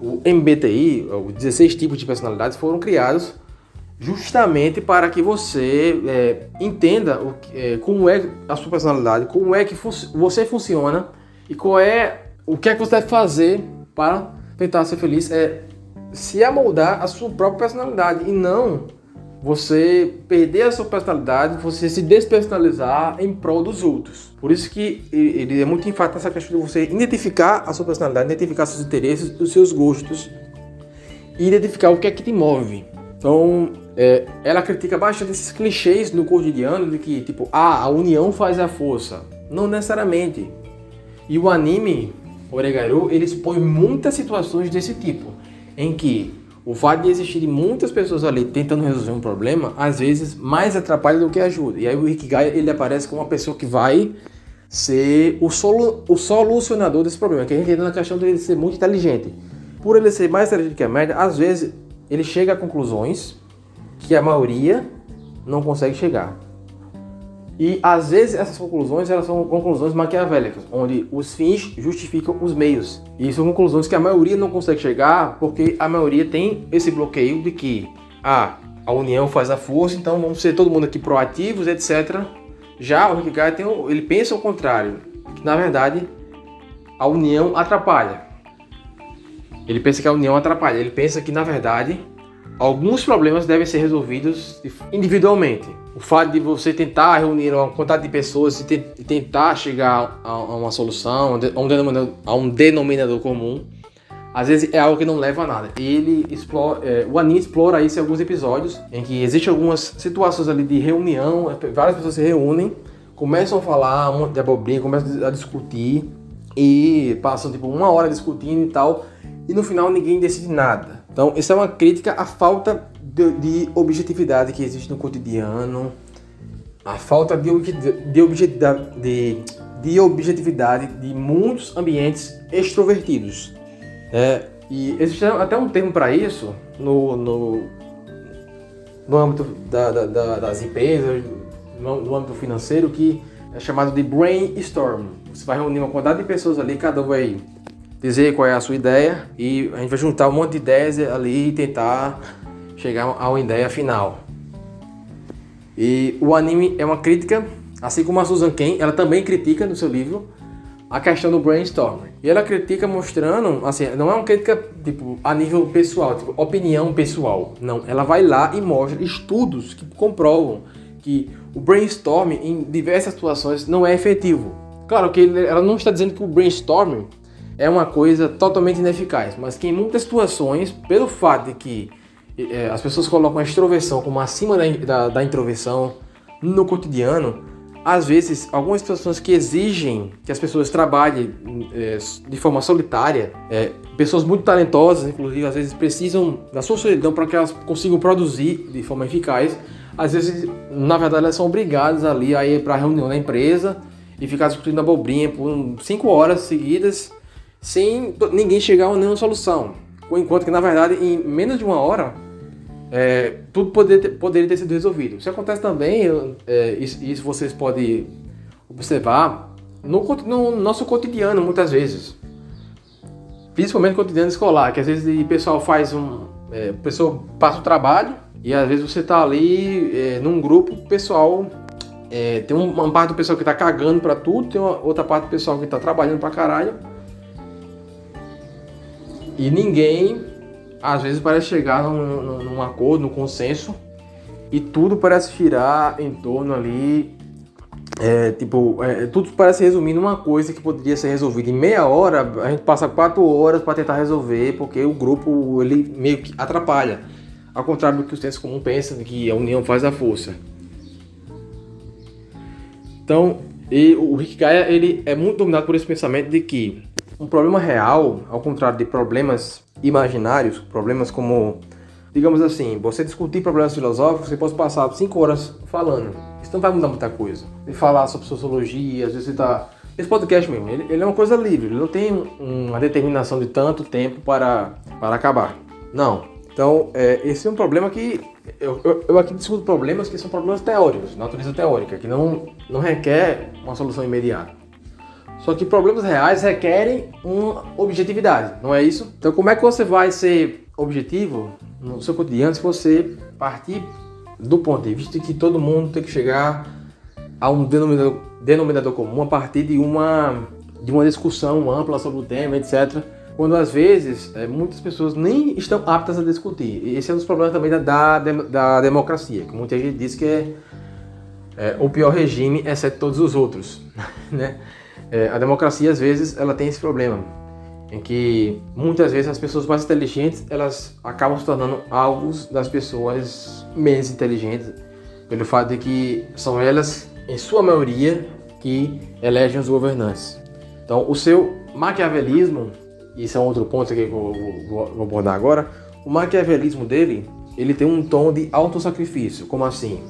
o MBTI, os 16 tipos de personalidades, foram criados justamente para que você é, entenda o, é, como é a sua personalidade, como é que você funciona e qual é o que é que você deve fazer para tentar ser feliz. É se amoldar a sua própria personalidade e não você perder a sua personalidade, você se despersonalizar em prol dos outros. Por isso que ele é muito enfático nessa questão de você identificar a sua personalidade, identificar seus interesses, os seus gostos e identificar o que é que te move. Então, é, ela critica bastante esses clichês no cotidiano de que, tipo, ah, a união faz a força. Não necessariamente. E o anime, Oregairu, ele expõe muitas situações desse tipo, em que o fato de existirem muitas pessoas ali tentando resolver um problema, às vezes mais atrapalha do que ajuda. E aí o Ikigai ele aparece como uma pessoa que vai ser o, solu o solucionador desse problema, que a gente entra na questão dele ser muito inteligente. Por ele ser mais inteligente que a média, às vezes ele chega a conclusões que a maioria não consegue chegar. E às vezes essas conclusões elas são conclusões maquiavélicas, onde os fins justificam os meios. E são conclusões que a maioria não consegue chegar porque a maioria tem esse bloqueio de que ah, a união faz a força, então vamos ser todo mundo aqui proativos, etc. Já o Rikigai tem, ele pensa o contrário, que na verdade a união atrapalha. Ele pensa que a união atrapalha, ele pensa que na verdade alguns problemas devem ser resolvidos individualmente. O fato de você tentar reunir uma quantidade de pessoas e, tentar chegar a, uma solução, a um, denominador, a um denominador comum, às vezes é algo que não leva a nada. Ele explora, é, o anime explora isso em alguns episódios, em que existem algumas situações ali de reunião, é, várias pessoas se reúnem, começam a falar um monte de abobrinha, começam a discutir e passam tipo uma hora discutindo e tal, e no final ninguém decide nada. Então, isso é uma crítica à falta de, de objetividade que existe no cotidiano, a falta de, de, de objetividade de muitos ambientes extrovertidos. É, e existe até um termo para isso no, no, no âmbito da, da, da, das empresas, no, no âmbito financeiro, que é chamado de brainstorm. Você vai reunir uma quantidade de pessoas ali, cada um vai dizer qual é a sua ideia e a gente vai juntar um monte de ideias ali e tentar chegar a uma ideia final. E o anime é uma crítica, assim como a Susan Ken, ela também critica no seu livro a questão do brainstorming. E ela critica mostrando, assim, não é uma crítica tipo a nível pessoal, tipo opinião pessoal. Não, ela vai lá e mostra estudos que comprovam que o brainstorming em diversas situações não é efetivo. Claro que ela não está dizendo que o brainstorming é uma coisa totalmente ineficaz, mas que em muitas situações, pelo fato de que é, as pessoas colocam a extroversão como acima da, da, da introversão no cotidiano, às vezes algumas situações que exigem que as pessoas trabalhem é, de forma solitária, é, pessoas muito talentosas, inclusive, às vezes precisam da sua solidão para que elas consigam produzir de forma eficaz. Às vezes, na verdade, elas são obrigadas ali a ir para a reunião da empresa e ficar discutindo abobrinha por cinco horas seguidas sem ninguém chegar a nenhuma solução. Enquanto que, na verdade, em menos de uma hora, é, tudo poderia ter, poderia ter sido resolvido. Isso acontece também, é, isso, isso, vocês podem observar no, no, nosso cotidiano, muitas vezes. Principalmente no cotidiano escolar, que às vezes o pessoal faz um. É, o pessoal passa o trabalho e às vezes você está ali é, num grupo, o pessoal. É, tem uma parte do pessoal que está cagando para tudo, tem uma, outra parte do pessoal que está trabalhando para caralho e ninguém, às vezes, parece chegar num, num, acordo, num consenso, e tudo parece girar em torno ali. É, tipo, é, tudo parece resumir numa coisa que poderia ser resolvida em meia hora, a gente passa quatro horas para tentar resolver, porque o grupo ele meio que atrapalha. Ao contrário do que o senso comum pensa, que a união faz a força. Então, e o Rick Gaia ele é muito dominado por esse pensamento de que um problema real, ao contrário de problemas imaginários, problemas como, digamos assim, você discutir problemas filosóficos, você pode passar cinco horas falando. Isso não vai mudar muita coisa. E falar sobre sociologia, às vezes você está esse podcast mesmo, ele, ele, é uma coisa livre, ele não tem uma determinação de tanto tempo para, para acabar. Não. Então, é, esse é um problema que. Eu, eu, eu, aqui discuto problemas que são problemas teóricos, natureza teórica, que não, não requer uma solução imediata. Só que problemas reais requerem uma objetividade, não é isso? Então, como é que você vai ser objetivo no seu cotidiano se você partir do ponto de vista de que todo mundo tem que chegar a um denominador, denominador comum a partir de uma, de uma discussão ampla sobre o tema, etc. Quando às vezes é, muitas pessoas nem estão aptas a discutir. Esse é um dos problemas também da, da, da democracia, que muita gente diz que é, é o pior regime, exceto todos os outros. <laughs> Né? É, a democracia às vezes ela tem esse problema em que muitas vezes as pessoas mais inteligentes elas acabam se tornando alvos das pessoas menos inteligentes pelo fato de que são elas em sua maioria que elegem os governantes. Então o seu maquiavelismo, isso é um outro ponto que eu vou, vou, abordar agora, o maquiavelismo dele ele tem um tom de autossacrifício, como assim?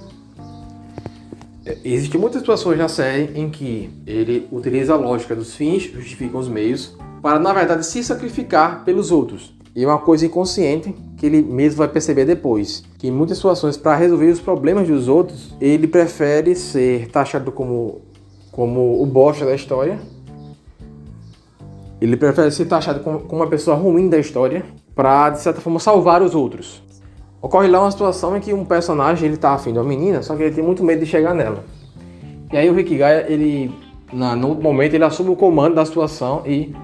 Existem muitas situações na série em que ele utiliza a lógica dos fins justificam os meios para, na verdade, se sacrificar pelos outros. E é uma coisa inconsciente que ele mesmo vai perceber depois. Que em muitas situações, para resolver os problemas dos outros, ele prefere ser taxado como, como o bosta da história. Ele prefere ser taxado como, como uma pessoa ruim da história para, de certa forma, salvar os outros. Ocorre lá uma situação em que um personagem ele tá afim de uma menina, só que ele tem muito medo de chegar nela. E aí o Rick Gaia, ele, na, no momento, ele assume o comando da situação e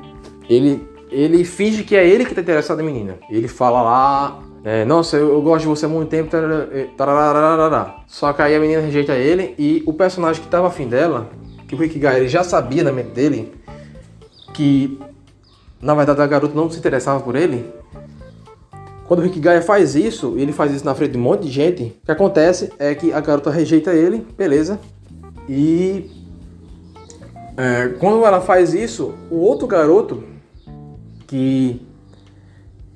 ele, ele finge que é ele que tá interessado na menina. Ele fala lá, é, nossa, eu, eu, gosto de você há muito tempo, só que aí a menina rejeita ele e o personagem que tava afim dela, que o Rick Gaia ele já sabia na mente dele que na verdade a garota não se interessava por ele, quando o Rick Gaia faz isso, ele faz isso na frente de um monte de gente, o que acontece é que a garota rejeita ele, beleza? E é, quando ela faz isso, o outro garoto que,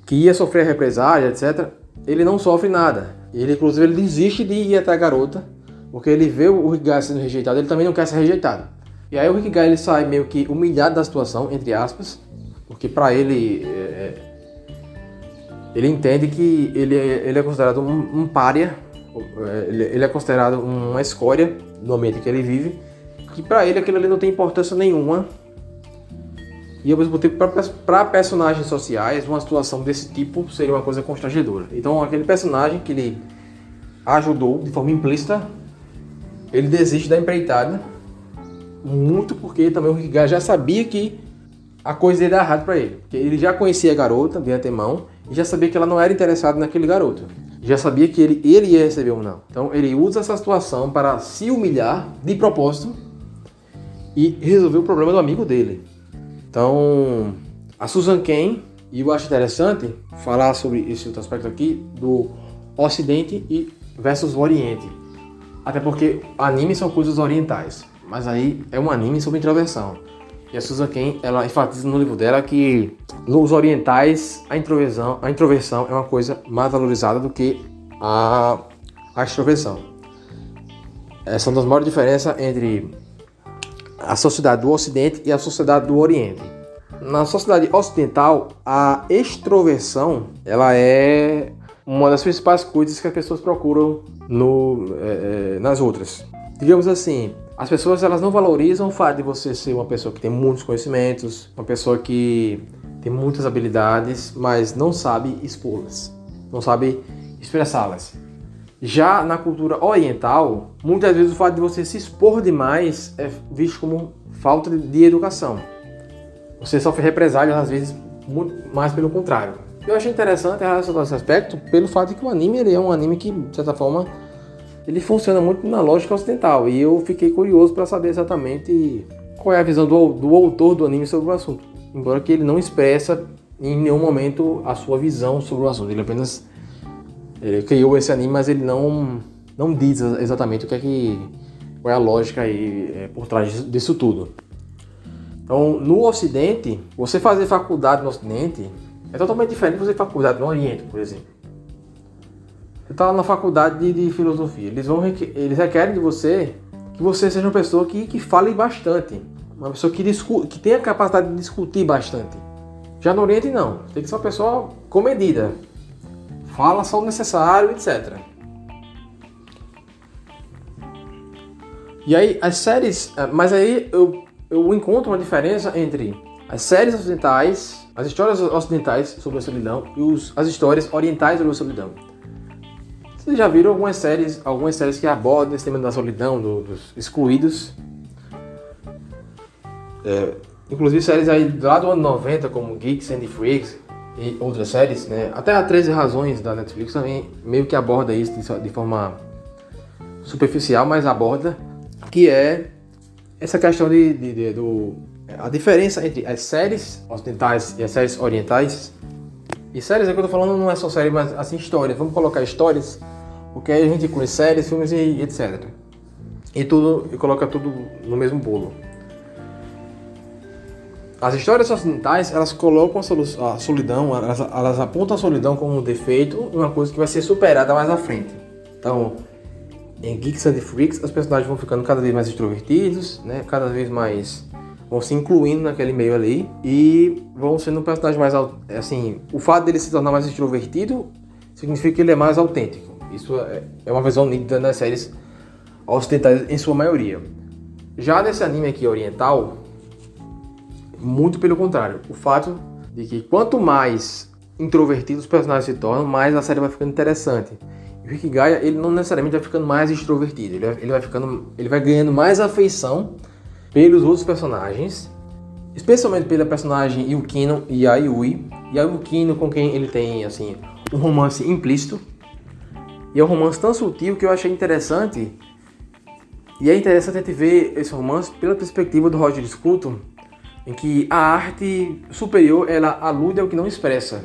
que ia sofrer represália, etc., ele não sofre nada. Ele, inclusive, ele desiste de ir até a garota, porque ele vê o Rick Gaia sendo rejeitado, ele também não quer ser rejeitado. E aí o Rick Gaia ele sai meio que humilhado da situação, entre aspas, porque para ele é, ele entende que ele, é, ele é considerado um, um párea, ele, é considerado uma escória no ambiente que ele vive, que para ele aquilo ali não tem importância nenhuma. E ao mesmo tempo, para personagens sociais, uma situação desse tipo seria uma coisa constrangedora. Então, aquele personagem que ele ajudou de forma implícita, ele desiste da empreitada, muito porque também o Rick já sabia que a coisa ia dar errado para ele. Porque ele já conhecia a garota de antemão e já sabia que ela não era interessada naquele garoto. Já sabia que ele, ele ia receber um não. Então ele usa essa situação para se humilhar de propósito e resolver o problema do amigo dele. Então, a Susan Cain, e eu acho interessante falar sobre esse outro aspecto aqui do Ocidente e versus o Oriente. Até porque animes são coisas orientais, mas aí é um anime sobre introversão. E a Susan Cain, ela enfatiza no livro dela que nos orientais a introversão, a introversão é uma coisa mais valorizada do que a, a extroversão. Essa é uma das maiores diferenças entre a sociedade do Ocidente e a sociedade do Oriente. Na sociedade ocidental, a extroversão ela é uma das principais coisas que as pessoas procuram no, é, é, nas outras. Digamos assim, as pessoas elas não valorizam o fato de você ser uma pessoa que tem muitos conhecimentos, uma pessoa que tem muitas habilidades, mas não sabe expô-las, não sabe expressá-las. Já na cultura oriental, muitas vezes o fato de você se expor demais é visto como falta de educação. Você sofre represálias, às vezes, muito mais pelo contrário. Eu achei interessante esse aspecto pelo fato de que o anime ele é um anime que, de certa forma, ele funciona muito na lógica ocidental. E eu fiquei curioso para saber exatamente qual é a visão do, do autor do anime sobre o assunto. Embora que ele não expressa em nenhum momento a sua visão sobre o assunto. Ele apenas ele criou esse anime, mas ele não, não diz exatamente o que é que qual é a lógica aí é, por trás disso tudo. Então, no Ocidente, você fazer faculdade no Ocidente é totalmente diferente de fazer faculdade no Oriente, por exemplo. Você está na faculdade de, de, filosofia, eles, vão, eles requerem de você que você seja uma pessoa que, que fale bastante, uma pessoa que, discu, que tenha a capacidade de discutir bastante. Já no Oriente, não. Tem que ser uma pessoa comedida, fala só o necessário, etc. E aí as séries, eh, mas aí eu, eu encontro uma diferença entre as séries ocidentais, as histórias ocidentais sobre a solidão e os, as histórias orientais sobre a solidão. Vocês já viram algumas séries, algumas séries que abordam esse tema da solidão, do, dos excluídos? É, inclusive séries aí lá do ano 90, como Geeks and Freaks, e outras séries, né? Até a 13 Razões da Netflix também meio que aborda isso de, forma superficial, mas aborda que é essa questão de, de, de, do a diferença entre as séries ocidentais e as séries orientais. E séries é que eu tô falando não é só série, mas assim histórias. Vamos colocar histórias, porque aí a gente inclui séries, filmes e etc. E tudo e coloca tudo no mesmo bolo. As histórias ocidentais, elas colocam a solidão, elas, elas apontam a solidão como um defeito, uma coisa que vai ser superada mais à frente. Então, em Geeks and Freaks, os personagens vão ficando cada vez mais extrovertidos, né? Cada vez mais vão se incluindo naquele meio ali e vão sendo um personagem mais assim, o fato dele se tornar mais extrovertido significa que ele é mais autêntico. Isso é, é uma visão nítida das séries ocidentais em sua maioria. Já nesse anime aqui oriental, muito pelo contrário. O fato de que quanto mais introvertidos os personagens se tornam, mais a série vai ficando interessante. E o Rick Gaia, ele não necessariamente vai ficando mais extrovertido, ele vai, ele vai ficando, ele vai ganhando mais afeição pelos outros personagens, especialmente pela personagem Yukino e a Yui. E a Yukino com quem ele tem assim um romance implícito. E é um romance tão sutil que eu achei interessante. E é interessante a gente ver esse romance pela perspectiva do Roger Scruton, em que a arte superior ela alude ao que não expressa.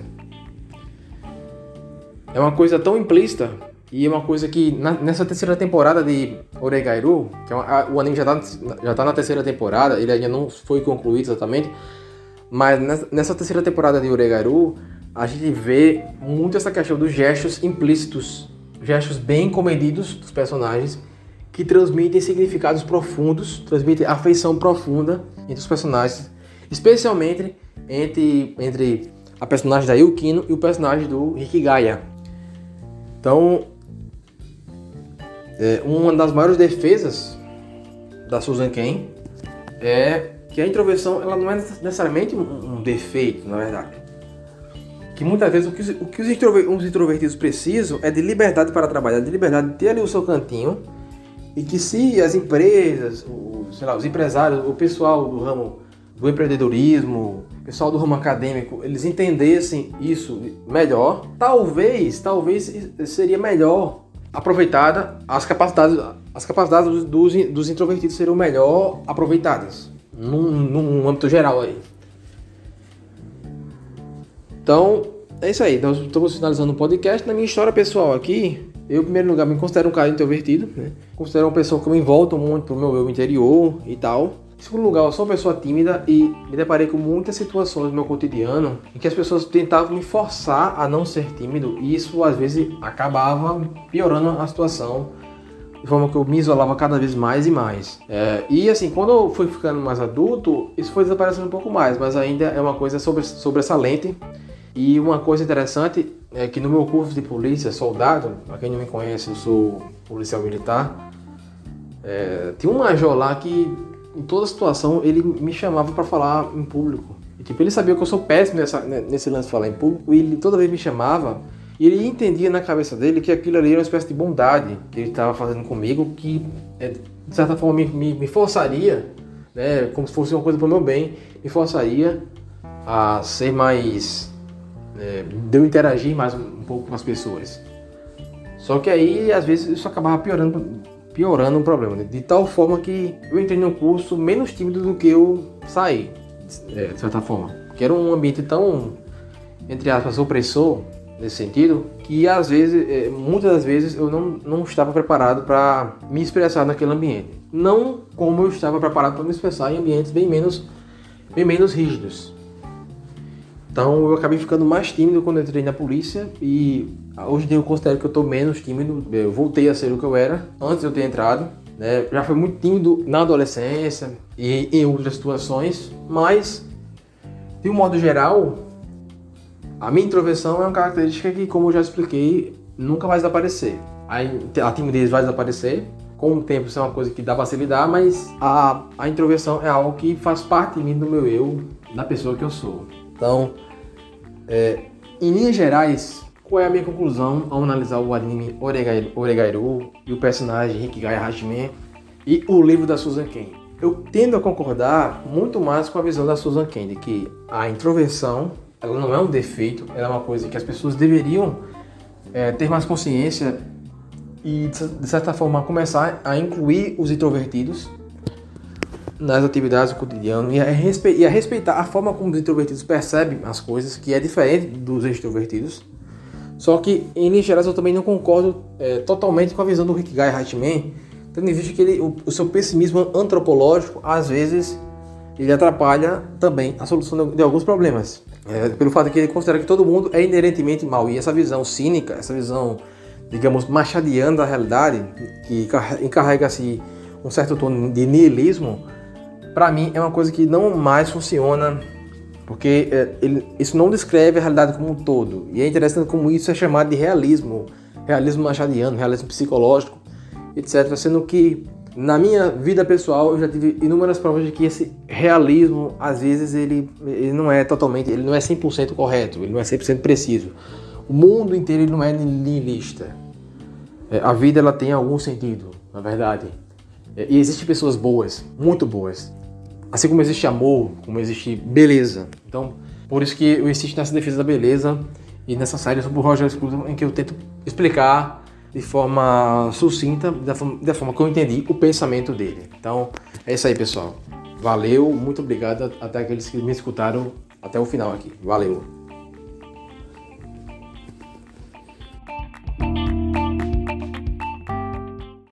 É uma coisa tão implícita e é uma coisa que na, nessa terceira temporada de Oregairu, que é uma, a, o anime já está já tá na terceira temporada, ele ainda não foi concluído exatamente, mas nessa, nessa terceira temporada de Oregairu, a gente vê muito essa questão dos gestos implícitos, gestos bem comedidos dos personagens, que transmitem significados profundos, transmitem afeição profunda entre os personagens especialmente entre, entre a personagem da Yukino e o personagem do Hikigaya. Então, é, uma das maiores defesas da Susan Ken é que a introversão ela não é necessariamente um defeito, na verdade. Que muitas vezes o que, os, o que os, introvertidos precisam é de liberdade para trabalhar, de liberdade de ter ali o seu cantinho e que se as empresas, o, sei lá, os empresários, o pessoal do ramo do empreendedorismo, o pessoal do ramo acadêmico, eles entendessem isso melhor, talvez, talvez seria melhor aproveitada as capacidades, as capacidades dos, dos introvertidos seriam melhor aproveitadas num, num âmbito geral aí. Então, é isso aí. Nós estamos finalizando o podcast. Na minha história pessoal aqui, eu, em primeiro lugar, me considero um cara introvertido, né? Considero uma pessoa que me envolta muito pro meu eu interior e tal. Em segundo lugar, eu sou uma pessoa tímida e me deparei com muitas situações no meu cotidiano em que as pessoas tentavam me forçar a não ser tímido e isso às vezes acabava piorando a situação de forma que eu me isolava cada vez mais e mais. É, e assim, quando eu fui ficando mais adulto, isso foi desaparecendo um pouco mais, mas ainda é uma coisa sobre, sobressalente. E uma coisa interessante é que no meu curso de polícia, soldado, para quem não me conhece, eu sou policial militar, é, tinha um major lá que em toda situação ele me chamava para falar em público. E, tipo, ele sabia que eu sou péssimo nessa, nesse lance de falar em público e ele toda vez me chamava e ele entendia na cabeça dele que aquilo ali era uma espécie de bondade que ele estava fazendo comigo, que é, de certa forma me, me, me forçaria, né, como se fosse uma coisa para o meu bem, me forçaria a ser mais. É, de eu interagir mais um, pouco com as pessoas. Só que aí, às vezes, isso acabava piorando, piorando o problema. Né? De tal forma que eu entrei no curso menos tímido do que eu saí, é, de certa forma. Porque era um ambiente tão, entre aspas, opressor, nesse sentido, que às vezes, é, muitas das vezes, eu não, não estava preparado para me expressar naquele ambiente. Não como eu estava preparado para me expressar em ambientes bem menos, bem menos rígidos. Então eu acabei ficando mais tímido quando entrei na polícia e hoje em dia eu considero que eu estou menos tímido. Eu voltei a ser o que eu era antes de eu ter entrado. Né? Já fui muito tímido na adolescência e em outras situações, mas de um modo geral a minha introversão é uma característica que, como eu já expliquei, nunca vai desaparecer. A timidez vai desaparecer, com o tempo isso é uma coisa que dá para se lidar, mas a, a introversão é algo que faz parte de mim, do meu eu, da pessoa que eu sou. Então, é, em linhas gerais, qual é a minha conclusão ao analisar o anime Oregairu e o personagem Hikigai Hajime e o livro da Susan Ken? Eu tendo a concordar muito mais com a visão da Susan Ken de que a introversão ela não é um defeito, ela é uma coisa que as pessoas deveriam é, ter mais consciência e, de certa forma, começar a incluir os introvertidos nas atividades do cotidiano e a, e a respeitar a forma como os introvertidos percebem as coisas, que é diferente dos extrovertidos. Só que, em linhas gerais, eu também não concordo é, totalmente com a visão do Rikigai Hatman, tendo em vista que ele, o, o seu pessimismo antropológico, às vezes, ele atrapalha também a solução de, de alguns problemas. É, pelo fato que ele considera que todo mundo é inerentemente mal. E essa visão cínica, essa visão, digamos, machadiana da realidade, que encarrega-se um certo tom de niilismo, para mim é uma coisa que não mais funciona, porque é, ele, isso não descreve a realidade como um todo. E é interessante como isso é chamado de realismo, realismo machadiano, realismo psicológico, etc. Sendo que na minha vida pessoal, eu já tive inúmeras provas de que esse realismo, às vezes, ele, ele não é totalmente, ele não é 100% correto, ele não é 100% preciso. O mundo inteiro não é niilista. É, a vida ela tem algum sentido, na verdade. É, e existem pessoas boas, muito boas. Assim como existe amor, como existe beleza. Então, por isso que eu insisto nessa defesa da beleza e nessa série sobre o Roger Scruton, em que eu tento explicar de forma sucinta, da forma, da forma que eu entendi o pensamento dele. Então, é isso aí, pessoal. Valeu, muito obrigado até aqueles que me escutaram até o final aqui. Valeu.